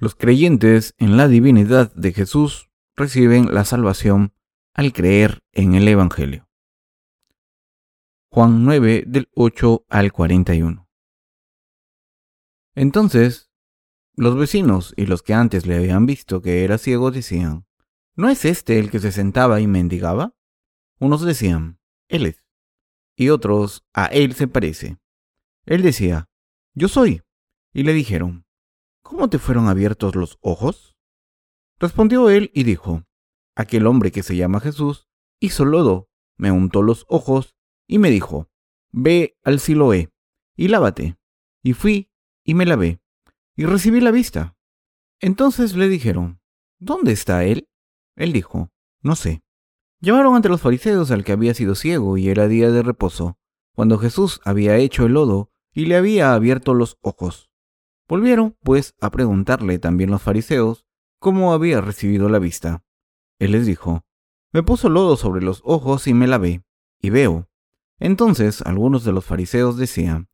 Los creyentes en la divinidad de Jesús reciben la salvación al creer en el Evangelio. Juan 9 del 8 al 41. Entonces, los vecinos y los que antes le habían visto que era ciego decían, ¿no es este el que se sentaba y mendigaba? Unos decían, Él es, y otros, a Él se parece. Él decía, Yo soy. Y le dijeron, ¿Cómo te fueron abiertos los ojos? Respondió él y dijo, Aquel hombre que se llama Jesús hizo lodo, me untó los ojos y me dijo, Ve al Siloé y lávate. Y fui y me lavé y recibí la vista. Entonces le dijeron, ¿Dónde está él? Él dijo, No sé. Llamaron ante los fariseos al que había sido ciego y era día de reposo, cuando Jesús había hecho el lodo y le había abierto los ojos. Volvieron, pues, a preguntarle también los fariseos cómo había recibido la vista. Él les dijo, Me puso lodo sobre los ojos y me lavé, y veo. Entonces algunos de los fariseos decían,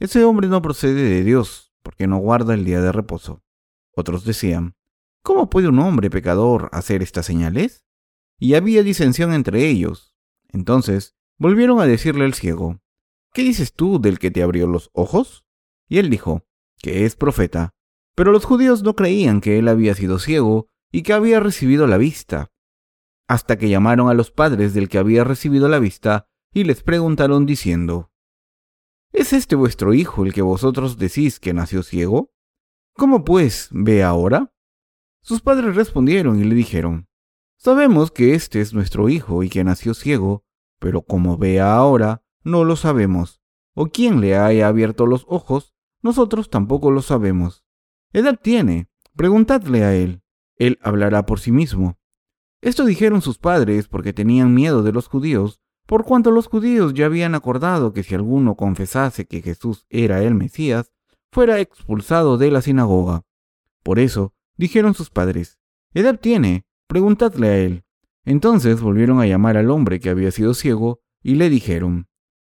Ese hombre no procede de Dios, porque no guarda el día de reposo. Otros decían, ¿Cómo puede un hombre pecador hacer estas señales? Y había disensión entre ellos. Entonces volvieron a decirle al ciego, ¿Qué dices tú del que te abrió los ojos? Y él dijo, que es profeta, pero los judíos no creían que él había sido ciego y que había recibido la vista, hasta que llamaron a los padres del que había recibido la vista y les preguntaron diciendo, ¿Es este vuestro hijo el que vosotros decís que nació ciego? ¿Cómo pues ve ahora? Sus padres respondieron y le dijeron, Sabemos que este es nuestro hijo y que nació ciego, pero como vea ahora, no lo sabemos, o quién le haya abierto los ojos nosotros tampoco lo sabemos. Edad tiene, preguntadle a él, él hablará por sí mismo. Esto dijeron sus padres porque tenían miedo de los judíos, por cuanto los judíos ya habían acordado que si alguno confesase que Jesús era el Mesías, fuera expulsado de la sinagoga. Por eso, dijeron sus padres, Edad tiene, preguntadle a él. Entonces volvieron a llamar al hombre que había sido ciego y le dijeron,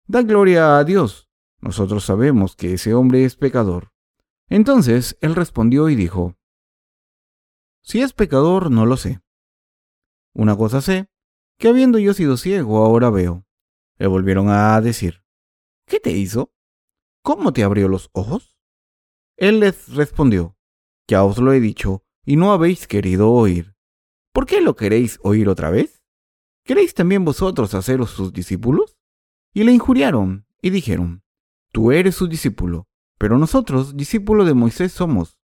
Da gloria a Dios nosotros sabemos que ese hombre es pecador. Entonces él respondió y dijo, Si es pecador, no lo sé. Una cosa sé, que habiendo yo sido ciego, ahora veo. Le volvieron a decir, ¿qué te hizo? ¿Cómo te abrió los ojos? Él les respondió, ya os lo he dicho, y no habéis querido oír. ¿Por qué lo queréis oír otra vez? ¿Queréis también vosotros haceros sus discípulos? Y le injuriaron, y dijeron, Tú eres su discípulo, pero nosotros discípulo de Moisés somos.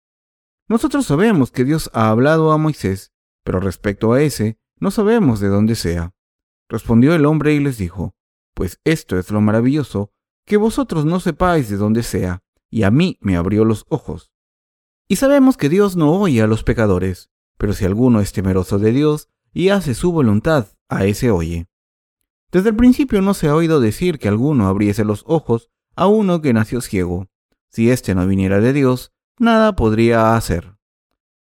Nosotros sabemos que Dios ha hablado a Moisés, pero respecto a ese, no sabemos de dónde sea. Respondió el hombre y les dijo, Pues esto es lo maravilloso, que vosotros no sepáis de dónde sea, y a mí me abrió los ojos. Y sabemos que Dios no oye a los pecadores, pero si alguno es temeroso de Dios y hace su voluntad, a ese oye. Desde el principio no se ha oído decir que alguno abriese los ojos a uno que nació ciego. Si éste no viniera de Dios, nada podría hacer.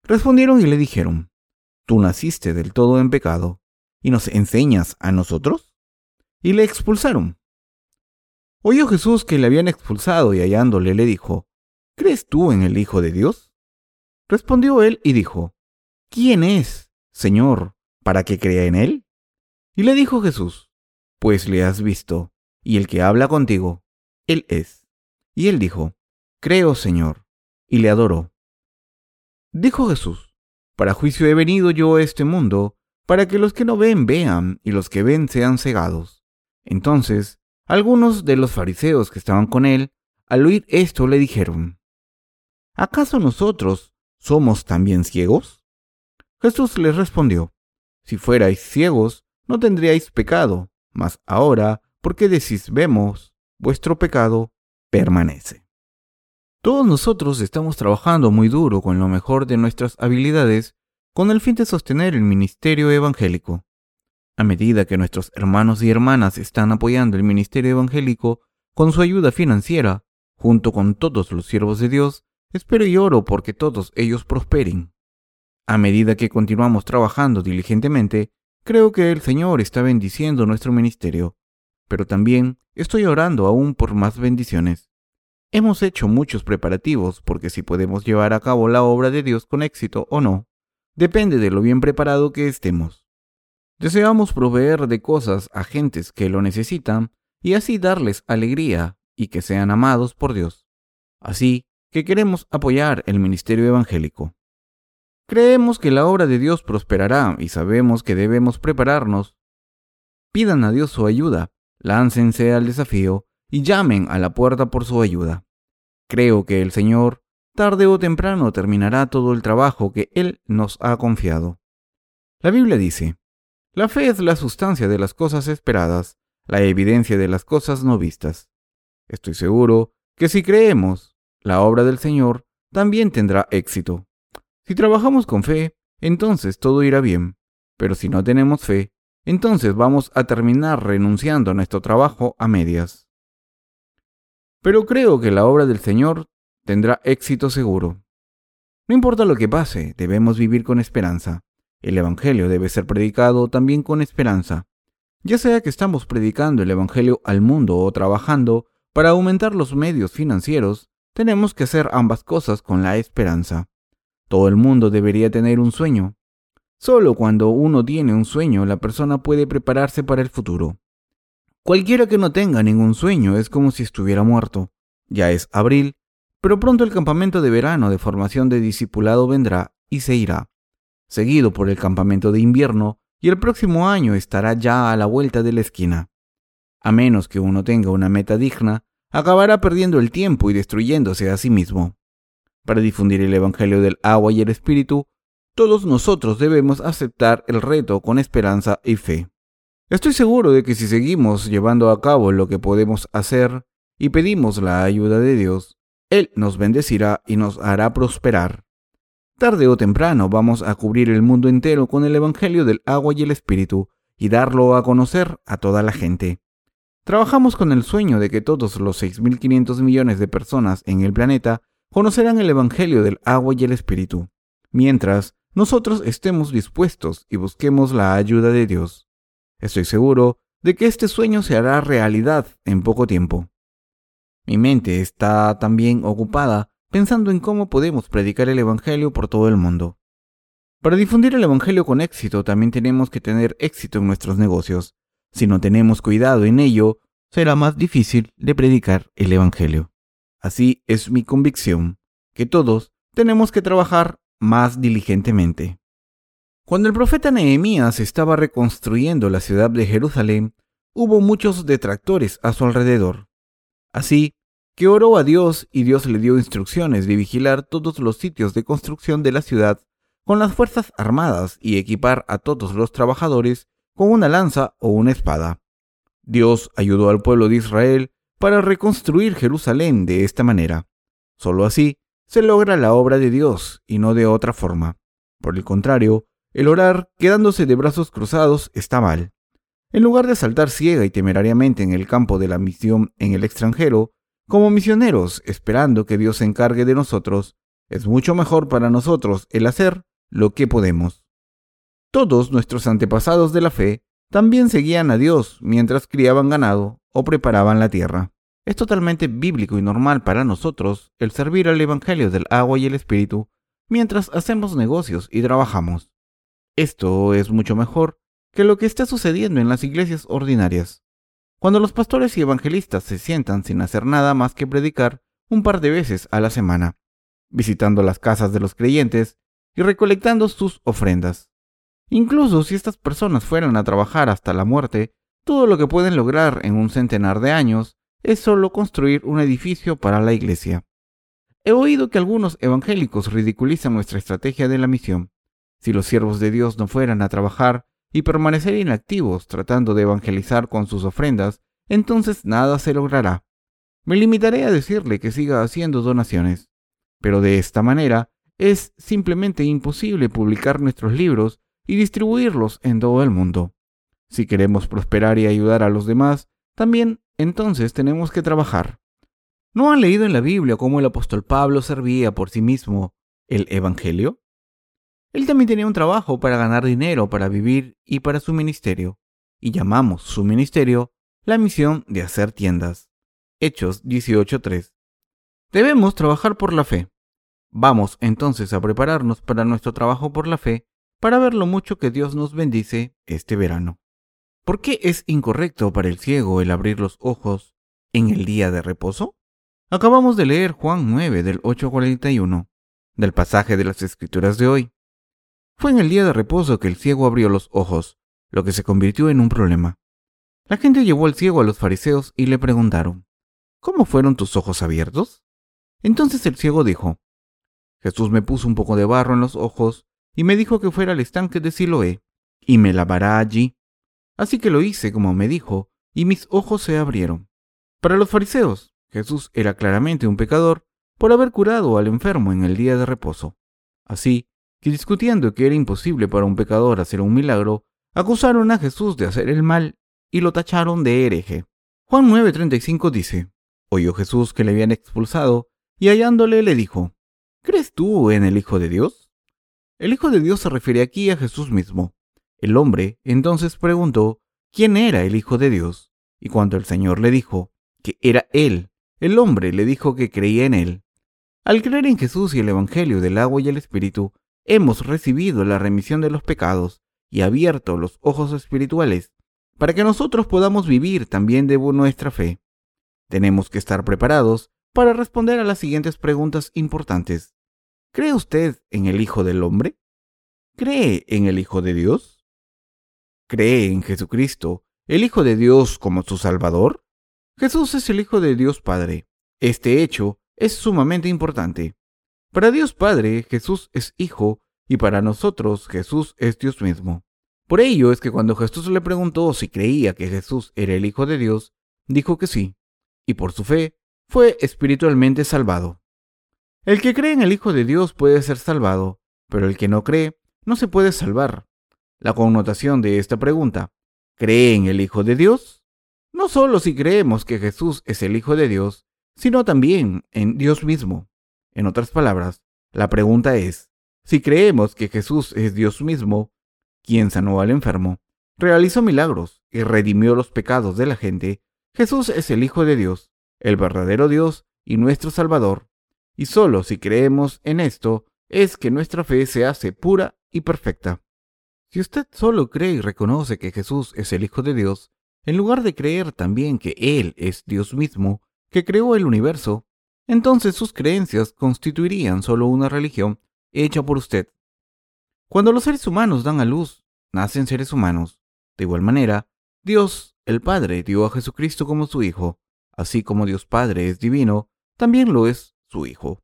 Respondieron y le dijeron, Tú naciste del todo en pecado, ¿y nos enseñas a nosotros? Y le expulsaron. Oyó Jesús que le habían expulsado y hallándole le dijo, ¿Crees tú en el Hijo de Dios? Respondió él y dijo, ¿Quién es, Señor, para que crea en él? Y le dijo Jesús, Pues le has visto, y el que habla contigo, él es. Y él dijo, Creo, Señor, y le adoró. Dijo Jesús, Para juicio he venido yo a este mundo, para que los que no ven vean, y los que ven sean cegados. Entonces, algunos de los fariseos que estaban con él, al oír esto, le dijeron, ¿acaso nosotros somos también ciegos? Jesús les respondió, Si fuerais ciegos, no tendríais pecado, mas ahora, ¿por qué decís vemos vuestro pecado permanece. Todos nosotros estamos trabajando muy duro con lo mejor de nuestras habilidades con el fin de sostener el ministerio evangélico. A medida que nuestros hermanos y hermanas están apoyando el ministerio evangélico con su ayuda financiera, junto con todos los siervos de Dios, espero y oro porque todos ellos prosperen. A medida que continuamos trabajando diligentemente, creo que el Señor está bendiciendo nuestro ministerio, pero también estoy orando aún por más bendiciones. Hemos hecho muchos preparativos porque si podemos llevar a cabo la obra de Dios con éxito o no, depende de lo bien preparado que estemos. Deseamos proveer de cosas a gentes que lo necesitan y así darles alegría y que sean amados por Dios. Así que queremos apoyar el ministerio evangélico. Creemos que la obra de Dios prosperará y sabemos que debemos prepararnos. Pidan a Dios su ayuda, láncense al desafío y llamen a la puerta por su ayuda. Creo que el Señor, tarde o temprano, terminará todo el trabajo que Él nos ha confiado. La Biblia dice, la fe es la sustancia de las cosas esperadas, la evidencia de las cosas no vistas. Estoy seguro que si creemos, la obra del Señor también tendrá éxito. Si trabajamos con fe, entonces todo irá bien, pero si no tenemos fe, entonces vamos a terminar renunciando a nuestro trabajo a medias. Pero creo que la obra del Señor tendrá éxito seguro. No importa lo que pase, debemos vivir con esperanza. El Evangelio debe ser predicado también con esperanza. Ya sea que estamos predicando el Evangelio al mundo o trabajando para aumentar los medios financieros, tenemos que hacer ambas cosas con la esperanza. Todo el mundo debería tener un sueño. Solo cuando uno tiene un sueño la persona puede prepararse para el futuro. Cualquiera que no tenga ningún sueño es como si estuviera muerto. Ya es abril, pero pronto el campamento de verano de formación de discipulado vendrá y se irá, seguido por el campamento de invierno, y el próximo año estará ya a la vuelta de la esquina. A menos que uno tenga una meta digna, acabará perdiendo el tiempo y destruyéndose a sí mismo. Para difundir el Evangelio del agua y el Espíritu, todos nosotros debemos aceptar el reto con esperanza y fe. Estoy seguro de que si seguimos llevando a cabo lo que podemos hacer y pedimos la ayuda de Dios, Él nos bendecirá y nos hará prosperar. Tarde o temprano vamos a cubrir el mundo entero con el Evangelio del agua y el Espíritu y darlo a conocer a toda la gente. Trabajamos con el sueño de que todos los 6.500 millones de personas en el planeta conocerán el Evangelio del agua y el Espíritu, mientras nosotros estemos dispuestos y busquemos la ayuda de Dios. Estoy seguro de que este sueño se hará realidad en poco tiempo. Mi mente está también ocupada pensando en cómo podemos predicar el Evangelio por todo el mundo. Para difundir el Evangelio con éxito también tenemos que tener éxito en nuestros negocios. Si no tenemos cuidado en ello, será más difícil de predicar el Evangelio. Así es mi convicción, que todos tenemos que trabajar más diligentemente. Cuando el profeta Nehemías estaba reconstruyendo la ciudad de Jerusalén, hubo muchos detractores a su alrededor. Así que oró a Dios y Dios le dio instrucciones de vigilar todos los sitios de construcción de la ciudad con las fuerzas armadas y equipar a todos los trabajadores con una lanza o una espada. Dios ayudó al pueblo de Israel para reconstruir Jerusalén de esta manera. Solo así se logra la obra de Dios y no de otra forma. Por el contrario, el orar quedándose de brazos cruzados está mal. En lugar de saltar ciega y temerariamente en el campo de la misión en el extranjero, como misioneros esperando que Dios se encargue de nosotros, es mucho mejor para nosotros el hacer lo que podemos. Todos nuestros antepasados de la fe también seguían a Dios mientras criaban ganado o preparaban la tierra. Es totalmente bíblico y normal para nosotros el servir al Evangelio del agua y el Espíritu mientras hacemos negocios y trabajamos. Esto es mucho mejor que lo que está sucediendo en las iglesias ordinarias. Cuando los pastores y evangelistas se sientan sin hacer nada más que predicar un par de veces a la semana, visitando las casas de los creyentes y recolectando sus ofrendas. Incluso si estas personas fueran a trabajar hasta la muerte, todo lo que pueden lograr en un centenar de años es solo construir un edificio para la iglesia. He oído que algunos evangélicos ridiculizan nuestra estrategia de la misión. Si los siervos de Dios no fueran a trabajar y permanecer inactivos tratando de evangelizar con sus ofrendas, entonces nada se logrará. Me limitaré a decirle que siga haciendo donaciones, pero de esta manera es simplemente imposible publicar nuestros libros y distribuirlos en todo el mundo. Si queremos prosperar y ayudar a los demás, también entonces tenemos que trabajar. ¿No han leído en la Biblia cómo el apóstol Pablo servía por sí mismo el Evangelio? Él también tenía un trabajo para ganar dinero, para vivir y para su ministerio, y llamamos su ministerio la misión de hacer tiendas. Hechos 18.3. Debemos trabajar por la fe. Vamos entonces a prepararnos para nuestro trabajo por la fe para ver lo mucho que Dios nos bendice este verano. ¿Por qué es incorrecto para el ciego el abrir los ojos en el día de reposo? Acabamos de leer Juan 9 del 841, del pasaje de las Escrituras de hoy. Fue en el día de reposo que el ciego abrió los ojos, lo que se convirtió en un problema. La gente llevó al ciego a los fariseos y le preguntaron, ¿Cómo fueron tus ojos abiertos? Entonces el ciego dijo, Jesús me puso un poco de barro en los ojos y me dijo que fuera al estanque de Siloé y me lavará allí. Así que lo hice como me dijo y mis ojos se abrieron. Para los fariseos, Jesús era claramente un pecador por haber curado al enfermo en el día de reposo. Así que discutiendo que era imposible para un pecador hacer un milagro, acusaron a Jesús de hacer el mal y lo tacharon de hereje. Juan 9:35 dice, oyó Jesús que le habían expulsado y hallándole le dijo, ¿crees tú en el Hijo de Dios? El Hijo de Dios se refiere aquí a Jesús mismo. El hombre entonces preguntó quién era el Hijo de Dios, y cuando el Señor le dijo que era Él, el hombre le dijo que creía en Él. Al creer en Jesús y el Evangelio del agua y el Espíritu, hemos recibido la remisión de los pecados y abierto los ojos espirituales para que nosotros podamos vivir también de nuestra fe. Tenemos que estar preparados para responder a las siguientes preguntas importantes. ¿Cree usted en el Hijo del Hombre? ¿Cree en el Hijo de Dios? ¿Cree en Jesucristo, el Hijo de Dios como su Salvador? Jesús es el Hijo de Dios Padre. Este hecho es sumamente importante. Para Dios Padre, Jesús es Hijo y para nosotros Jesús es Dios mismo. Por ello es que cuando Jesús le preguntó si creía que Jesús era el Hijo de Dios, dijo que sí, y por su fe fue espiritualmente salvado. El que cree en el Hijo de Dios puede ser salvado, pero el que no cree no se puede salvar. La connotación de esta pregunta, ¿cree en el Hijo de Dios? No solo si creemos que Jesús es el Hijo de Dios, sino también en Dios mismo. En otras palabras, la pregunta es, si creemos que Jesús es Dios mismo, quien sanó al enfermo, realizó milagros y redimió los pecados de la gente, Jesús es el Hijo de Dios, el verdadero Dios y nuestro Salvador, y solo si creemos en esto es que nuestra fe se hace pura y perfecta. Si usted solo cree y reconoce que Jesús es el Hijo de Dios, en lugar de creer también que Él es Dios mismo, que creó el universo, entonces sus creencias constituirían solo una religión hecha por usted. Cuando los seres humanos dan a luz, nacen seres humanos. De igual manera, Dios, el Padre, dio a Jesucristo como su Hijo. Así como Dios Padre es divino, también lo es su Hijo.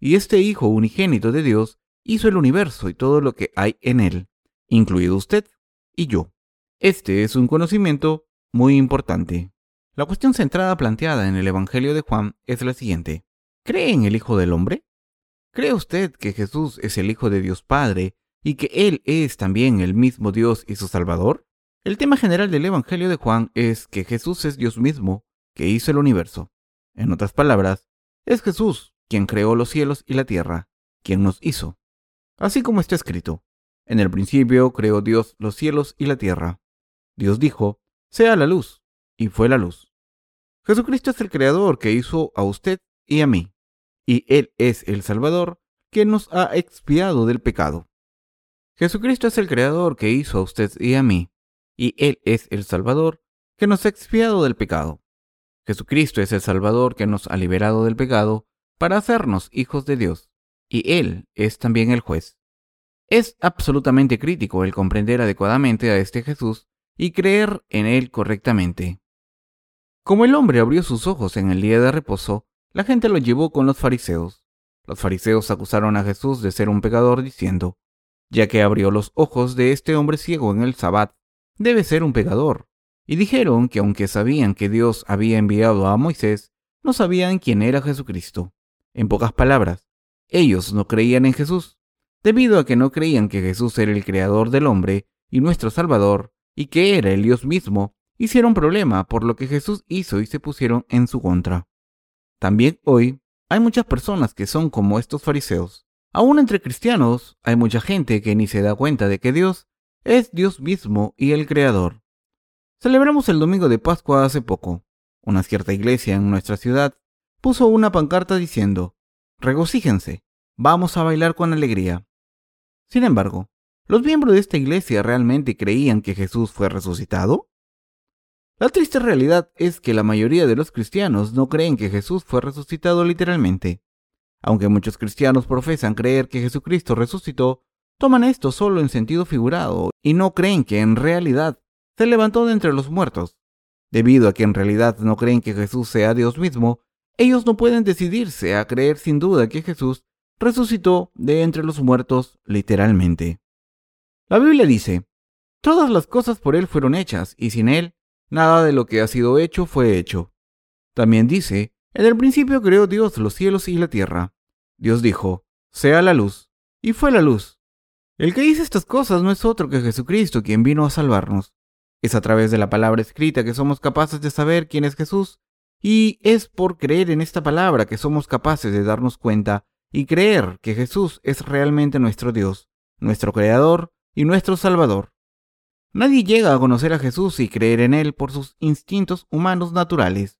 Y este Hijo unigénito de Dios hizo el universo y todo lo que hay en él, incluido usted y yo. Este es un conocimiento muy importante. La cuestión centrada planteada en el Evangelio de Juan es la siguiente. ¿Cree en el Hijo del Hombre? ¿Cree usted que Jesús es el Hijo de Dios Padre y que Él es también el mismo Dios y su Salvador? El tema general del Evangelio de Juan es que Jesús es Dios mismo, que hizo el universo. En otras palabras, es Jesús quien creó los cielos y la tierra, quien nos hizo. Así como está escrito, en el principio creó Dios los cielos y la tierra. Dios dijo, sea la luz, y fue la luz. Jesucristo es el Creador que hizo a usted y a mí, y Él es el Salvador que nos ha expiado del pecado. Jesucristo es el Creador que hizo a usted y a mí, y Él es el Salvador que nos ha expiado del pecado. Jesucristo es el Salvador que nos ha liberado del pecado para hacernos hijos de Dios, y Él es también el juez. Es absolutamente crítico el comprender adecuadamente a este Jesús y creer en Él correctamente. Como el hombre abrió sus ojos en el día de reposo, la gente lo llevó con los fariseos. Los fariseos acusaron a Jesús de ser un pecador diciendo, ya que abrió los ojos de este hombre ciego en el sabbat, debe ser un pecador. Y dijeron que aunque sabían que Dios había enviado a Moisés, no sabían quién era Jesucristo. En pocas palabras, ellos no creían en Jesús, debido a que no creían que Jesús era el creador del hombre y nuestro Salvador, y que era el Dios mismo, hicieron problema por lo que Jesús hizo y se pusieron en su contra. También hoy hay muchas personas que son como estos fariseos. Aún entre cristianos hay mucha gente que ni se da cuenta de que Dios es Dios mismo y el Creador. Celebramos el domingo de Pascua hace poco. Una cierta iglesia en nuestra ciudad puso una pancarta diciendo, Regocíjense, vamos a bailar con alegría. Sin embargo, ¿los miembros de esta iglesia realmente creían que Jesús fue resucitado? La triste realidad es que la mayoría de los cristianos no creen que Jesús fue resucitado literalmente. Aunque muchos cristianos profesan creer que Jesucristo resucitó, toman esto solo en sentido figurado y no creen que en realidad se levantó de entre los muertos. Debido a que en realidad no creen que Jesús sea Dios mismo, ellos no pueden decidirse a creer sin duda que Jesús resucitó de entre los muertos literalmente. La Biblia dice, Todas las cosas por Él fueron hechas, y sin Él Nada de lo que ha sido hecho fue hecho. También dice, en el principio creó Dios los cielos y la tierra. Dios dijo, sea la luz, y fue la luz. El que dice estas cosas no es otro que Jesucristo, quien vino a salvarnos. Es a través de la palabra escrita que somos capaces de saber quién es Jesús, y es por creer en esta palabra que somos capaces de darnos cuenta y creer que Jesús es realmente nuestro Dios, nuestro Creador y nuestro Salvador. Nadie llega a conocer a Jesús y creer en Él por sus instintos humanos naturales.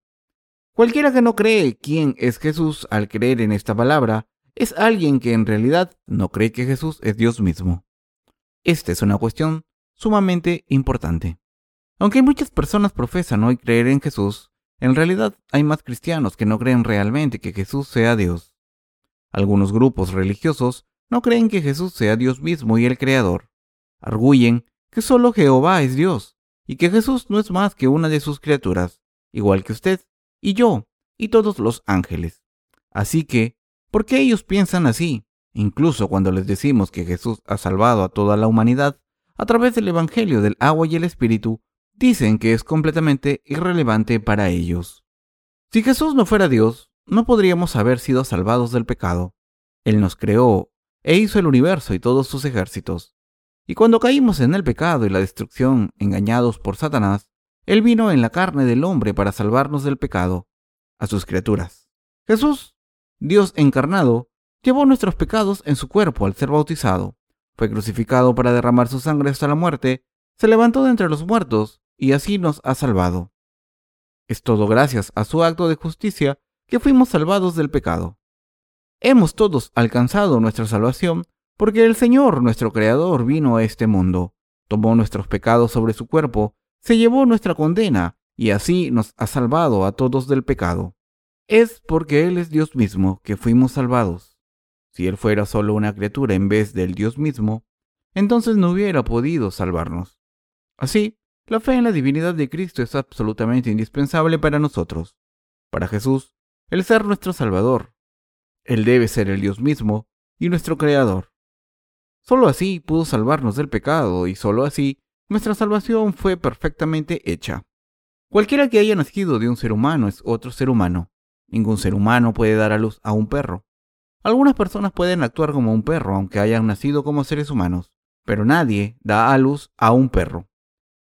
Cualquiera que no cree quién es Jesús al creer en esta palabra es alguien que en realidad no cree que Jesús es Dios mismo. Esta es una cuestión sumamente importante. Aunque muchas personas profesan hoy creer en Jesús, en realidad hay más cristianos que no creen realmente que Jesús sea Dios. Algunos grupos religiosos no creen que Jesús sea Dios mismo y el Creador. Arguyen que solo Jehová es Dios y que Jesús no es más que una de sus criaturas, igual que usted y yo y todos los ángeles. Así que, ¿por qué ellos piensan así? Incluso cuando les decimos que Jesús ha salvado a toda la humanidad a través del Evangelio del agua y el Espíritu, dicen que es completamente irrelevante para ellos. Si Jesús no fuera Dios, no podríamos haber sido salvados del pecado. Él nos creó e hizo el universo y todos sus ejércitos. Y cuando caímos en el pecado y la destrucción, engañados por Satanás, Él vino en la carne del hombre para salvarnos del pecado, a sus criaturas. Jesús, Dios encarnado, llevó nuestros pecados en su cuerpo al ser bautizado, fue crucificado para derramar su sangre hasta la muerte, se levantó de entre los muertos y así nos ha salvado. Es todo gracias a su acto de justicia que fuimos salvados del pecado. Hemos todos alcanzado nuestra salvación porque el Señor, nuestro Creador, vino a este mundo, tomó nuestros pecados sobre su cuerpo, se llevó nuestra condena y así nos ha salvado a todos del pecado. Es porque Él es Dios mismo que fuimos salvados. Si Él fuera solo una criatura en vez del Dios mismo, entonces no hubiera podido salvarnos. Así, la fe en la divinidad de Cristo es absolutamente indispensable para nosotros. Para Jesús, el ser nuestro Salvador. Él debe ser el Dios mismo y nuestro Creador. Solo así pudo salvarnos del pecado y solo así nuestra salvación fue perfectamente hecha. Cualquiera que haya nacido de un ser humano es otro ser humano. Ningún ser humano puede dar a luz a un perro. Algunas personas pueden actuar como un perro aunque hayan nacido como seres humanos, pero nadie da a luz a un perro.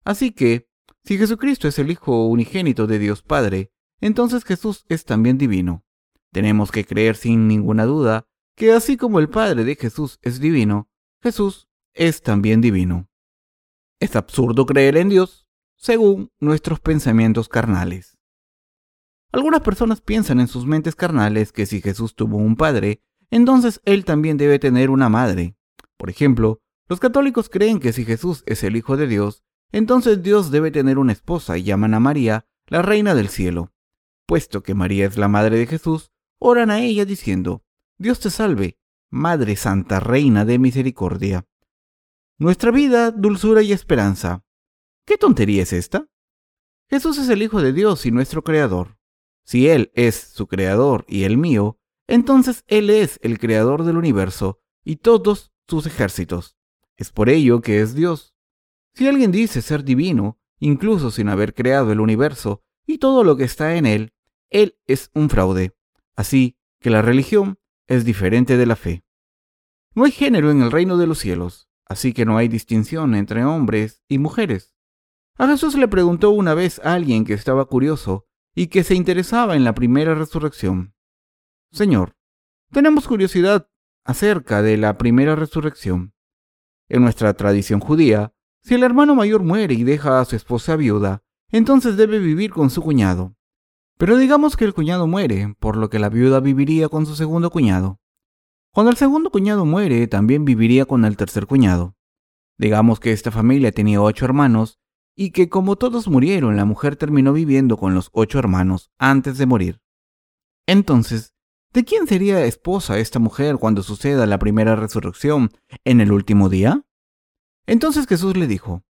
Así que, si Jesucristo es el Hijo unigénito de Dios Padre, entonces Jesús es también divino. Tenemos que creer sin ninguna duda que así como el Padre de Jesús es divino, Jesús es también divino. Es absurdo creer en Dios según nuestros pensamientos carnales. Algunas personas piensan en sus mentes carnales que si Jesús tuvo un padre, entonces él también debe tener una madre. Por ejemplo, los católicos creen que si Jesús es el Hijo de Dios, entonces Dios debe tener una esposa y llaman a María la Reina del Cielo. Puesto que María es la madre de Jesús, oran a ella diciendo, Dios te salve, Madre Santa, Reina de Misericordia. Nuestra vida, dulzura y esperanza. ¿Qué tontería es esta? Jesús es el Hijo de Dios y nuestro Creador. Si Él es su Creador y el mío, entonces Él es el Creador del universo y todos sus ejércitos. Es por ello que es Dios. Si alguien dice ser divino, incluso sin haber creado el universo y todo lo que está en él, él es un fraude. Así que la religión es diferente de la fe. No hay género en el reino de los cielos, así que no hay distinción entre hombres y mujeres. A Jesús le preguntó una vez a alguien que estaba curioso y que se interesaba en la primera resurrección. Señor, tenemos curiosidad acerca de la primera resurrección. En nuestra tradición judía, si el hermano mayor muere y deja a su esposa viuda, entonces debe vivir con su cuñado. Pero digamos que el cuñado muere, por lo que la viuda viviría con su segundo cuñado. Cuando el segundo cuñado muere, también viviría con el tercer cuñado. Digamos que esta familia tenía ocho hermanos y que como todos murieron, la mujer terminó viviendo con los ocho hermanos antes de morir. Entonces, ¿de quién sería esposa esta mujer cuando suceda la primera resurrección en el último día? Entonces Jesús le dijo,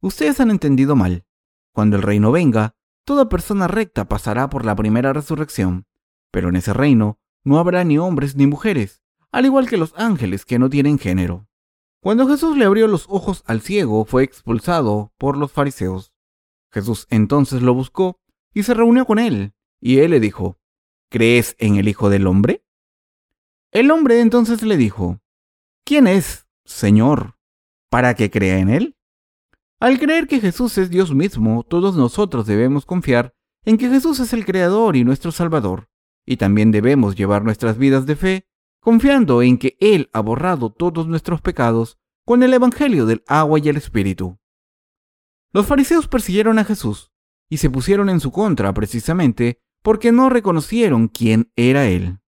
Ustedes han entendido mal. Cuando el reino venga, toda persona recta pasará por la primera resurrección, pero en ese reino no habrá ni hombres ni mujeres, al igual que los ángeles que no tienen género. Cuando Jesús le abrió los ojos al ciego, fue expulsado por los fariseos. Jesús entonces lo buscó y se reunió con él, y él le dijo, ¿Crees en el Hijo del Hombre? El hombre entonces le dijo, ¿Quién es, Señor, para que crea en él? Al creer que Jesús es Dios mismo, todos nosotros debemos confiar en que Jesús es el Creador y nuestro Salvador, y también debemos llevar nuestras vidas de fe confiando en que Él ha borrado todos nuestros pecados con el Evangelio del agua y el Espíritu. Los fariseos persiguieron a Jesús y se pusieron en su contra precisamente porque no reconocieron quién era Él.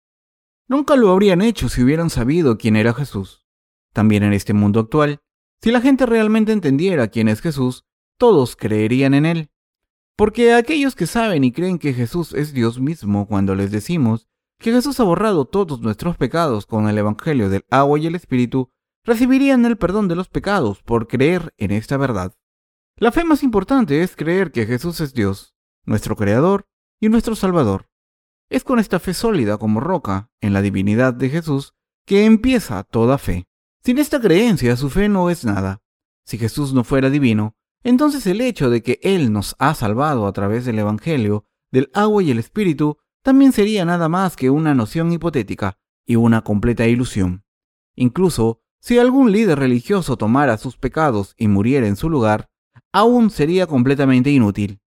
Nunca lo habrían hecho si hubieran sabido quién era Jesús. También en este mundo actual, si la gente realmente entendiera quién es Jesús, todos creerían en Él. Porque aquellos que saben y creen que Jesús es Dios mismo cuando les decimos que Jesús ha borrado todos nuestros pecados con el Evangelio del agua y el Espíritu, recibirían el perdón de los pecados por creer en esta verdad. La fe más importante es creer que Jesús es Dios, nuestro Creador y nuestro Salvador. Es con esta fe sólida como roca en la divinidad de Jesús que empieza toda fe. Sin esta creencia su fe no es nada. Si Jesús no fuera divino, entonces el hecho de que Él nos ha salvado a través del Evangelio, del agua y el Espíritu, también sería nada más que una noción hipotética y una completa ilusión. Incluso si algún líder religioso tomara sus pecados y muriera en su lugar, aún sería completamente inútil.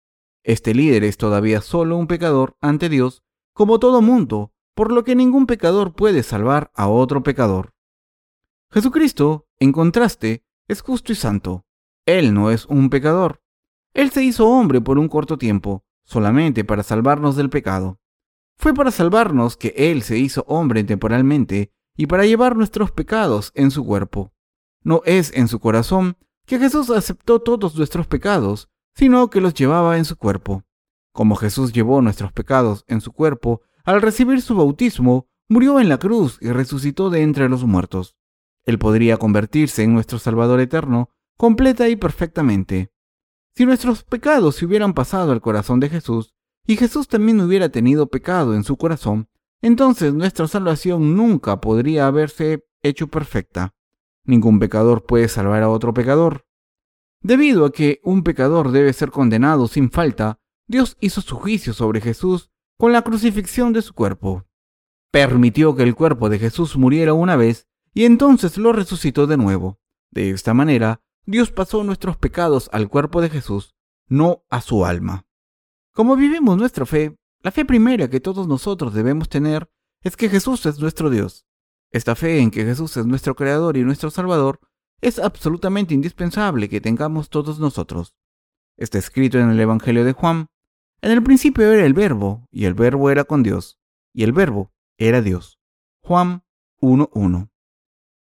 Este líder es todavía solo un pecador ante Dios, como todo mundo, por lo que ningún pecador puede salvar a otro pecador. Jesucristo, en contraste, es justo y santo. Él no es un pecador. Él se hizo hombre por un corto tiempo, solamente para salvarnos del pecado. Fue para salvarnos que Él se hizo hombre temporalmente y para llevar nuestros pecados en su cuerpo. No es en su corazón que Jesús aceptó todos nuestros pecados, sino que los llevaba en su cuerpo. Como Jesús llevó nuestros pecados en su cuerpo, al recibir su bautismo, murió en la cruz y resucitó de entre los muertos. Él podría convertirse en nuestro Salvador eterno, completa y perfectamente. Si nuestros pecados se hubieran pasado al corazón de Jesús, y Jesús también hubiera tenido pecado en su corazón, entonces nuestra salvación nunca podría haberse hecho perfecta. Ningún pecador puede salvar a otro pecador. Debido a que un pecador debe ser condenado sin falta, Dios hizo su juicio sobre Jesús con la crucifixión de su cuerpo. Permitió que el cuerpo de Jesús muriera una vez y entonces lo resucitó de nuevo. De esta manera, Dios pasó nuestros pecados al cuerpo de Jesús, no a su alma. Como vivimos nuestra fe, la fe primera que todos nosotros debemos tener es que Jesús es nuestro Dios. Esta fe en que Jesús es nuestro Creador y nuestro Salvador es absolutamente indispensable que tengamos todos nosotros. Está escrito en el Evangelio de Juan. En el principio era el verbo, y el verbo era con Dios, y el verbo era Dios. Juan 1.1.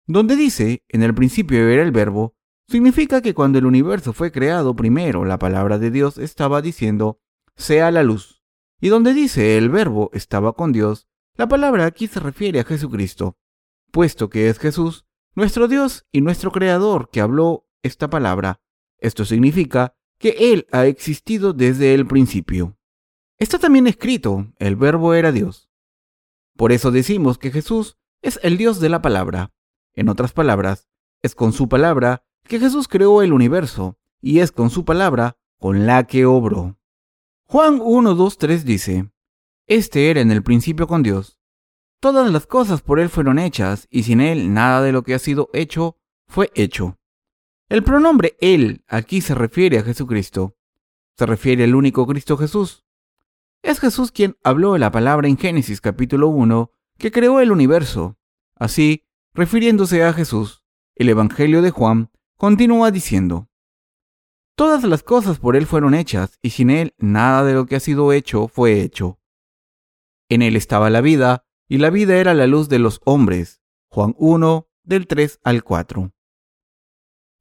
Donde dice, en el principio era el verbo, significa que cuando el universo fue creado primero, la palabra de Dios estaba diciendo, sea la luz. Y donde dice el verbo estaba con Dios, la palabra aquí se refiere a Jesucristo, puesto que es Jesús, nuestro Dios y nuestro Creador que habló esta palabra. Esto significa que Él ha existido desde el principio. Está también escrito, el verbo era Dios. Por eso decimos que Jesús es el Dios de la palabra. En otras palabras, es con su palabra que Jesús creó el universo, y es con su palabra con la que obró. Juan 1, 2, 3 dice, Este era en el principio con Dios. Todas las cosas por Él fueron hechas, y sin Él nada de lo que ha sido hecho fue hecho. El pronombre Él aquí se refiere a Jesucristo. Se refiere al único Cristo Jesús. Es Jesús quien habló la palabra en Génesis capítulo 1, que creó el universo. Así, refiriéndose a Jesús, el Evangelio de Juan continúa diciendo, Todas las cosas por Él fueron hechas, y sin Él nada de lo que ha sido hecho fue hecho. En Él estaba la vida, y la vida era la luz de los hombres. Juan 1, del 3 al 4.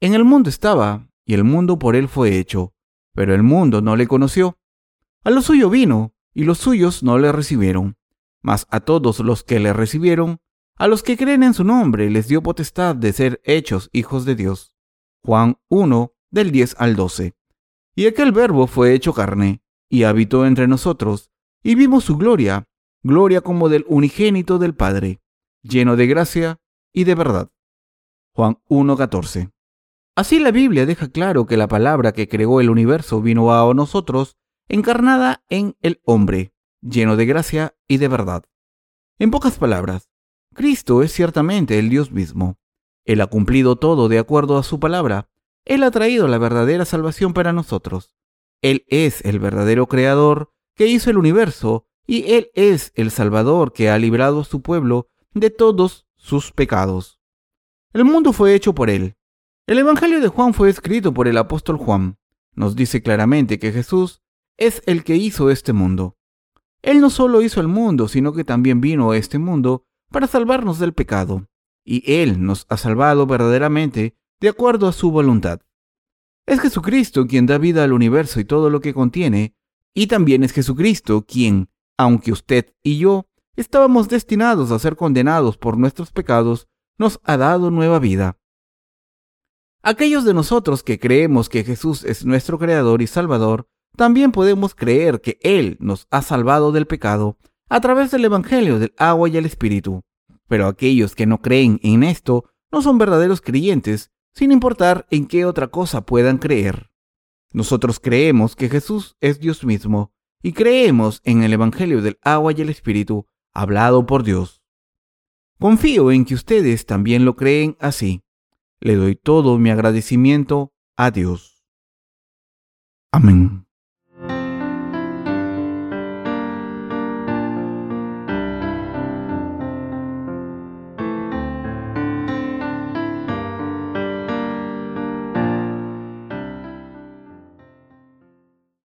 En el mundo estaba, y el mundo por Él fue hecho, pero el mundo no le conoció. A lo suyo vino, y los suyos no le recibieron. Mas a todos los que le recibieron, a los que creen en su nombre, les dio potestad de ser hechos hijos de Dios. Juan 1, del 10 al 12. Y aquel verbo fue hecho carne, y habitó entre nosotros, y vimos su gloria, gloria como del unigénito del Padre, lleno de gracia y de verdad. Juan 1.14. Así la Biblia deja claro que la palabra que creó el universo vino a nosotros encarnada en el hombre, lleno de gracia y de verdad. En pocas palabras, Cristo es ciertamente el Dios mismo. Él ha cumplido todo de acuerdo a su palabra. Él ha traído la verdadera salvación para nosotros. Él es el verdadero creador que hizo el universo y Él es el Salvador que ha librado a su pueblo de todos sus pecados. El mundo fue hecho por Él. El Evangelio de Juan fue escrito por el apóstol Juan. Nos dice claramente que Jesús es el que hizo este mundo. Él no solo hizo el mundo, sino que también vino a este mundo para salvarnos del pecado, y Él nos ha salvado verdaderamente de acuerdo a su voluntad. Es Jesucristo quien da vida al universo y todo lo que contiene, y también es Jesucristo quien, aunque usted y yo estábamos destinados a ser condenados por nuestros pecados, nos ha dado nueva vida. Aquellos de nosotros que creemos que Jesús es nuestro Creador y Salvador, también podemos creer que Él nos ha salvado del pecado a través del Evangelio del agua y el Espíritu. Pero aquellos que no creen en esto no son verdaderos creyentes, sin importar en qué otra cosa puedan creer. Nosotros creemos que Jesús es Dios mismo y creemos en el Evangelio del agua y el Espíritu hablado por Dios. Confío en que ustedes también lo creen así. Le doy todo mi agradecimiento a Dios. Amén.